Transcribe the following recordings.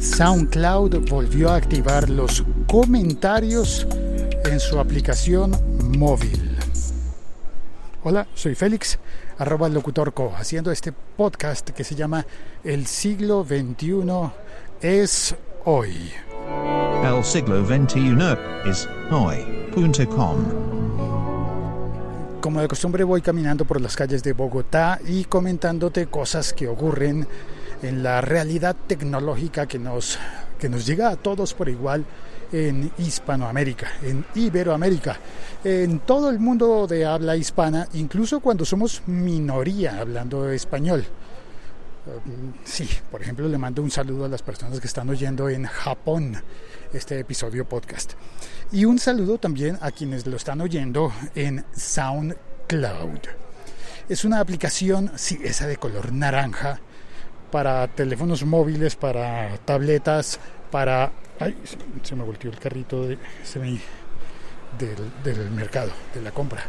SoundCloud volvió a activar los comentarios en su aplicación móvil. Hola, soy Félix, arroba locutorco, haciendo este podcast que se llama El siglo XXI es hoy. El siglo XXI es hoy.com. Como de costumbre voy caminando por las calles de Bogotá y comentándote cosas que ocurren en la realidad tecnológica que nos, que nos llega a todos por igual en Hispanoamérica, en Iberoamérica, en todo el mundo de habla hispana, incluso cuando somos minoría hablando español. Um, sí, por ejemplo, le mando un saludo a las personas que están oyendo en Japón este episodio podcast. Y un saludo también a quienes lo están oyendo en SoundCloud. Es una aplicación, sí, esa de color naranja, para teléfonos móviles, para tabletas, para... Ay, se me volteó el carrito de, del, mercado, de la compra.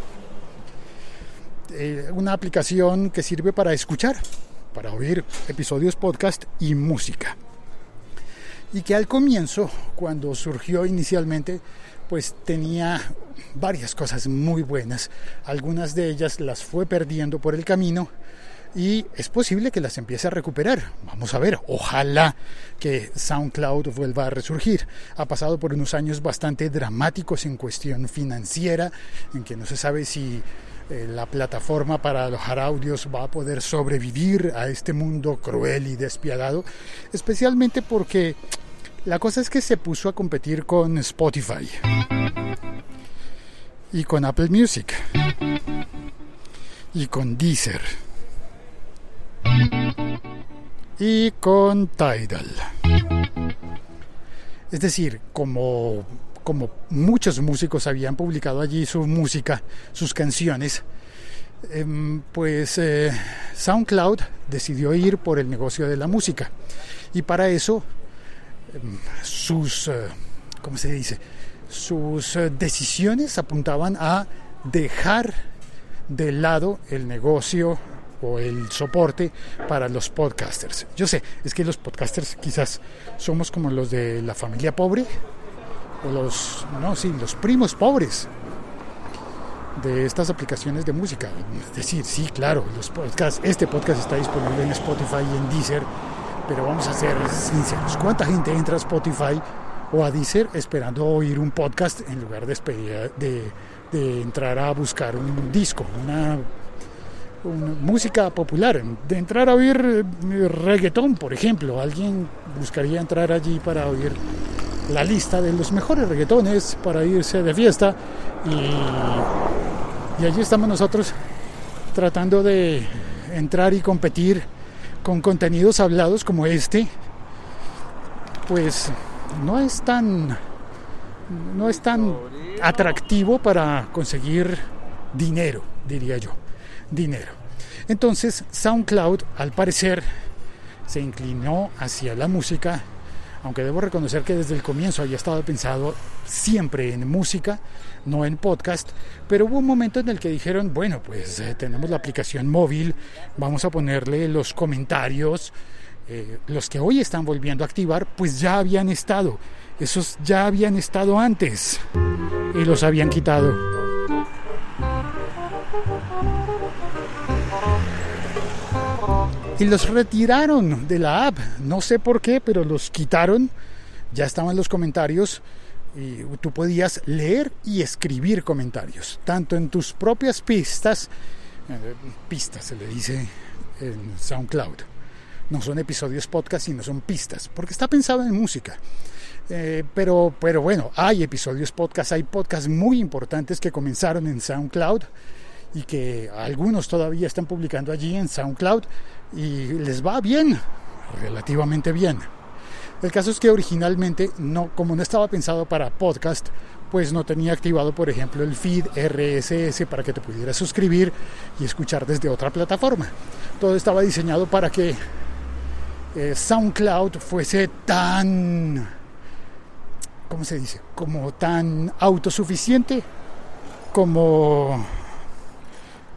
Eh, una aplicación que sirve para escuchar, para oír episodios podcast y música. Y que al comienzo, cuando surgió inicialmente, pues tenía varias cosas muy buenas. Algunas de ellas las fue perdiendo por el camino y es posible que las empiece a recuperar. Vamos a ver, ojalá que SoundCloud vuelva a resurgir. Ha pasado por unos años bastante dramáticos en cuestión financiera, en que no se sabe si eh, la plataforma para alojar audios va a poder sobrevivir a este mundo cruel y despiadado, especialmente porque la cosa es que se puso a competir con Spotify y con Apple Music y con Deezer y con Tidal. Es decir, como, como muchos músicos habían publicado allí su música, sus canciones, em, pues eh, SoundCloud decidió ir por el negocio de la música. Y para eso em, sus, eh, ¿cómo se dice? Sus eh, decisiones apuntaban a dejar de lado el negocio o el soporte para los podcasters. Yo sé, es que los podcasters quizás somos como los de la familia pobre o los, no, sí, los primos pobres de estas aplicaciones de música. Es decir, sí, claro, los podcasts, este podcast está disponible en Spotify y en Deezer, pero vamos a ser sinceros. ¿Cuánta gente entra a Spotify o a Deezer esperando oír un podcast en lugar de, de, de entrar a buscar un disco, una música popular, de entrar a oír eh, reggaetón, por ejemplo. Alguien buscaría entrar allí para oír la lista de los mejores reggaetones para irse de fiesta. Y, y allí estamos nosotros tratando de entrar y competir con contenidos hablados como este, pues no es tan no es tan atractivo para conseguir dinero, diría yo dinero. Entonces SoundCloud al parecer se inclinó hacia la música, aunque debo reconocer que desde el comienzo había estado pensado siempre en música, no en podcast, pero hubo un momento en el que dijeron, bueno, pues eh, tenemos la aplicación móvil, vamos a ponerle los comentarios, eh, los que hoy están volviendo a activar, pues ya habían estado, esos ya habían estado antes y los habían quitado. Y los retiraron de la app. No sé por qué, pero los quitaron. Ya estaban los comentarios y tú podías leer y escribir comentarios, tanto en tus propias pistas, eh, pistas se le dice en SoundCloud. No son episodios podcast, sino son pistas, porque está pensado en música. Eh, pero, pero bueno, hay episodios podcast, hay podcasts muy importantes que comenzaron en SoundCloud y que algunos todavía están publicando allí en SoundCloud y les va bien, relativamente bien. El caso es que originalmente, no, como no estaba pensado para podcast, pues no tenía activado, por ejemplo, el feed RSS para que te pudieras suscribir y escuchar desde otra plataforma. Todo estaba diseñado para que eh, SoundCloud fuese tan, ¿cómo se dice? Como tan autosuficiente como,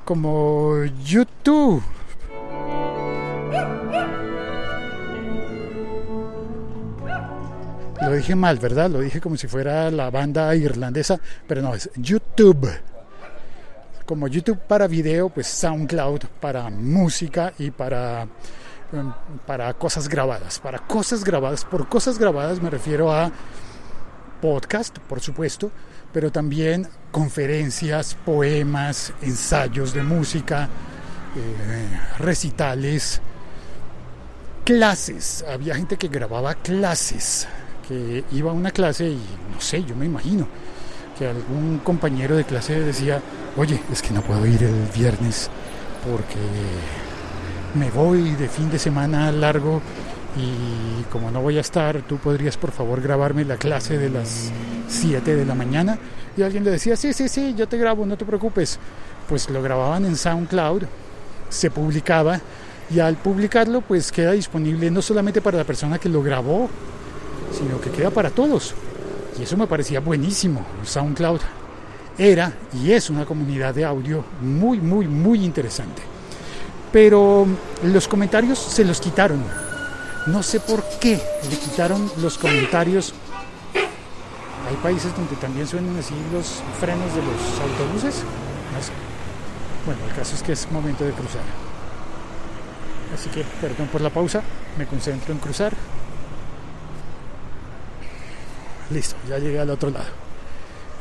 como YouTube Lo dije mal, ¿verdad? Lo dije como si fuera la banda irlandesa, pero no, es YouTube. Como YouTube para video, pues SoundCloud para música y para, em, para cosas grabadas. Para cosas grabadas, por cosas grabadas me refiero a podcast, por supuesto, pero también conferencias, poemas, ensayos de música, eh, recitales, clases. Había gente que grababa clases, que iba a una clase y no sé, yo me imagino que algún compañero de clase decía, oye, es que no puedo ir el viernes porque me voy de fin de semana largo y como no voy a estar, tú podrías por favor grabarme la clase de las 7 de la mañana. Y alguien le decía, sí, sí, sí, yo te grabo, no te preocupes. Pues lo grababan en SoundCloud, se publicaba y al publicarlo pues queda disponible no solamente para la persona que lo grabó, sino que queda para todos. Y eso me parecía buenísimo. SoundCloud era y es una comunidad de audio muy, muy, muy interesante. Pero los comentarios se los quitaron. No sé por qué le quitaron los comentarios. Hay países donde también suenan así los frenos de los autobuses. Bueno, el caso es que es momento de cruzar. Así que perdón por la pausa, me concentro en cruzar. Listo, ya llegué al otro lado.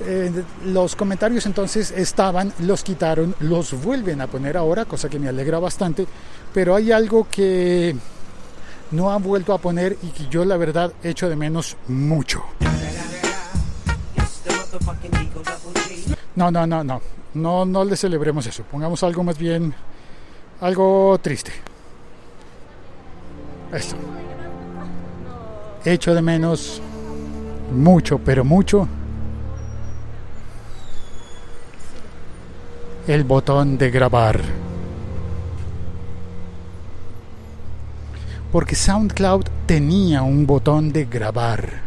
Eh, los comentarios entonces estaban, los quitaron, los vuelven a poner ahora, cosa que me alegra bastante, pero hay algo que no han vuelto a poner y que yo la verdad echo de menos mucho. No, no, no, no, no, no le celebremos eso, pongamos algo más bien, algo triste. Esto. Echo de menos mucho, pero mucho el botón de grabar. Porque SoundCloud tenía un botón de grabar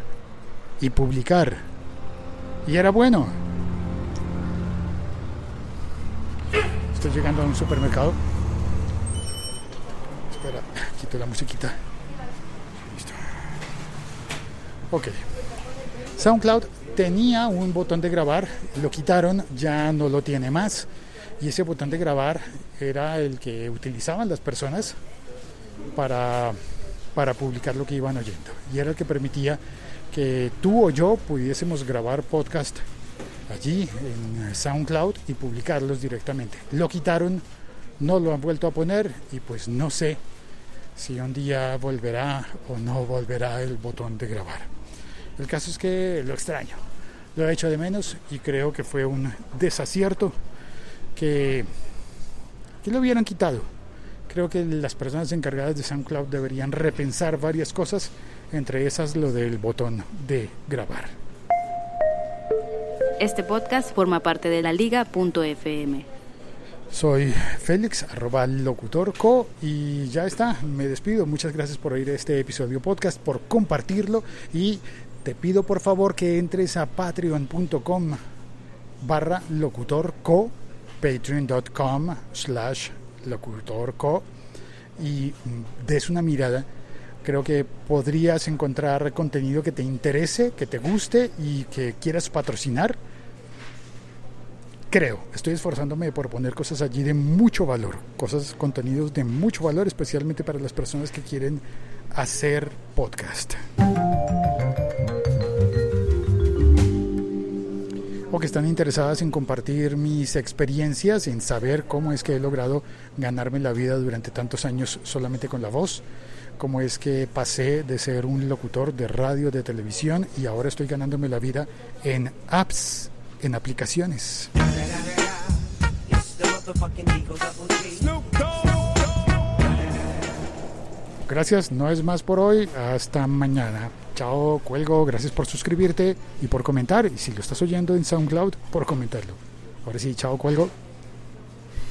y publicar. Y era bueno. Estoy llegando a un supermercado. Espera, quito la musiquita. Listo. Ok. SoundCloud tenía un botón de grabar, lo quitaron, ya no lo tiene más. Y ese botón de grabar era el que utilizaban las personas para, para publicar lo que iban oyendo. Y era el que permitía que tú o yo pudiésemos grabar podcast allí en SoundCloud y publicarlos directamente. Lo quitaron, no lo han vuelto a poner y pues no sé si un día volverá o no volverá el botón de grabar. El caso es que lo extraño, lo he hecho de menos y creo que fue un desacierto que, que lo hubieran quitado. Creo que las personas encargadas de SoundCloud deberían repensar varias cosas, entre esas lo del botón de grabar. Este podcast forma parte de la liga.fm. Soy Félix, arroba locutorco, y ya está, me despido. Muchas gracias por oír este episodio podcast, por compartirlo y te pido por favor que entres a patreon.com barra locutorco, patreon.com slash locutorco y des una mirada. Creo que podrías encontrar contenido que te interese, que te guste y que quieras patrocinar. Creo, estoy esforzándome por poner cosas allí de mucho valor, cosas, contenidos de mucho valor, especialmente para las personas que quieren hacer podcast. O que están interesadas en compartir mis experiencias, en saber cómo es que he logrado ganarme la vida durante tantos años solamente con la voz, cómo es que pasé de ser un locutor de radio, de televisión y ahora estoy ganándome la vida en apps, en aplicaciones. Gracias, no es más por hoy, hasta mañana. Chao, cuelgo, gracias por suscribirte y por comentar. Y si lo estás oyendo en SoundCloud, por comentarlo. Ahora sí, chao, cuelgo.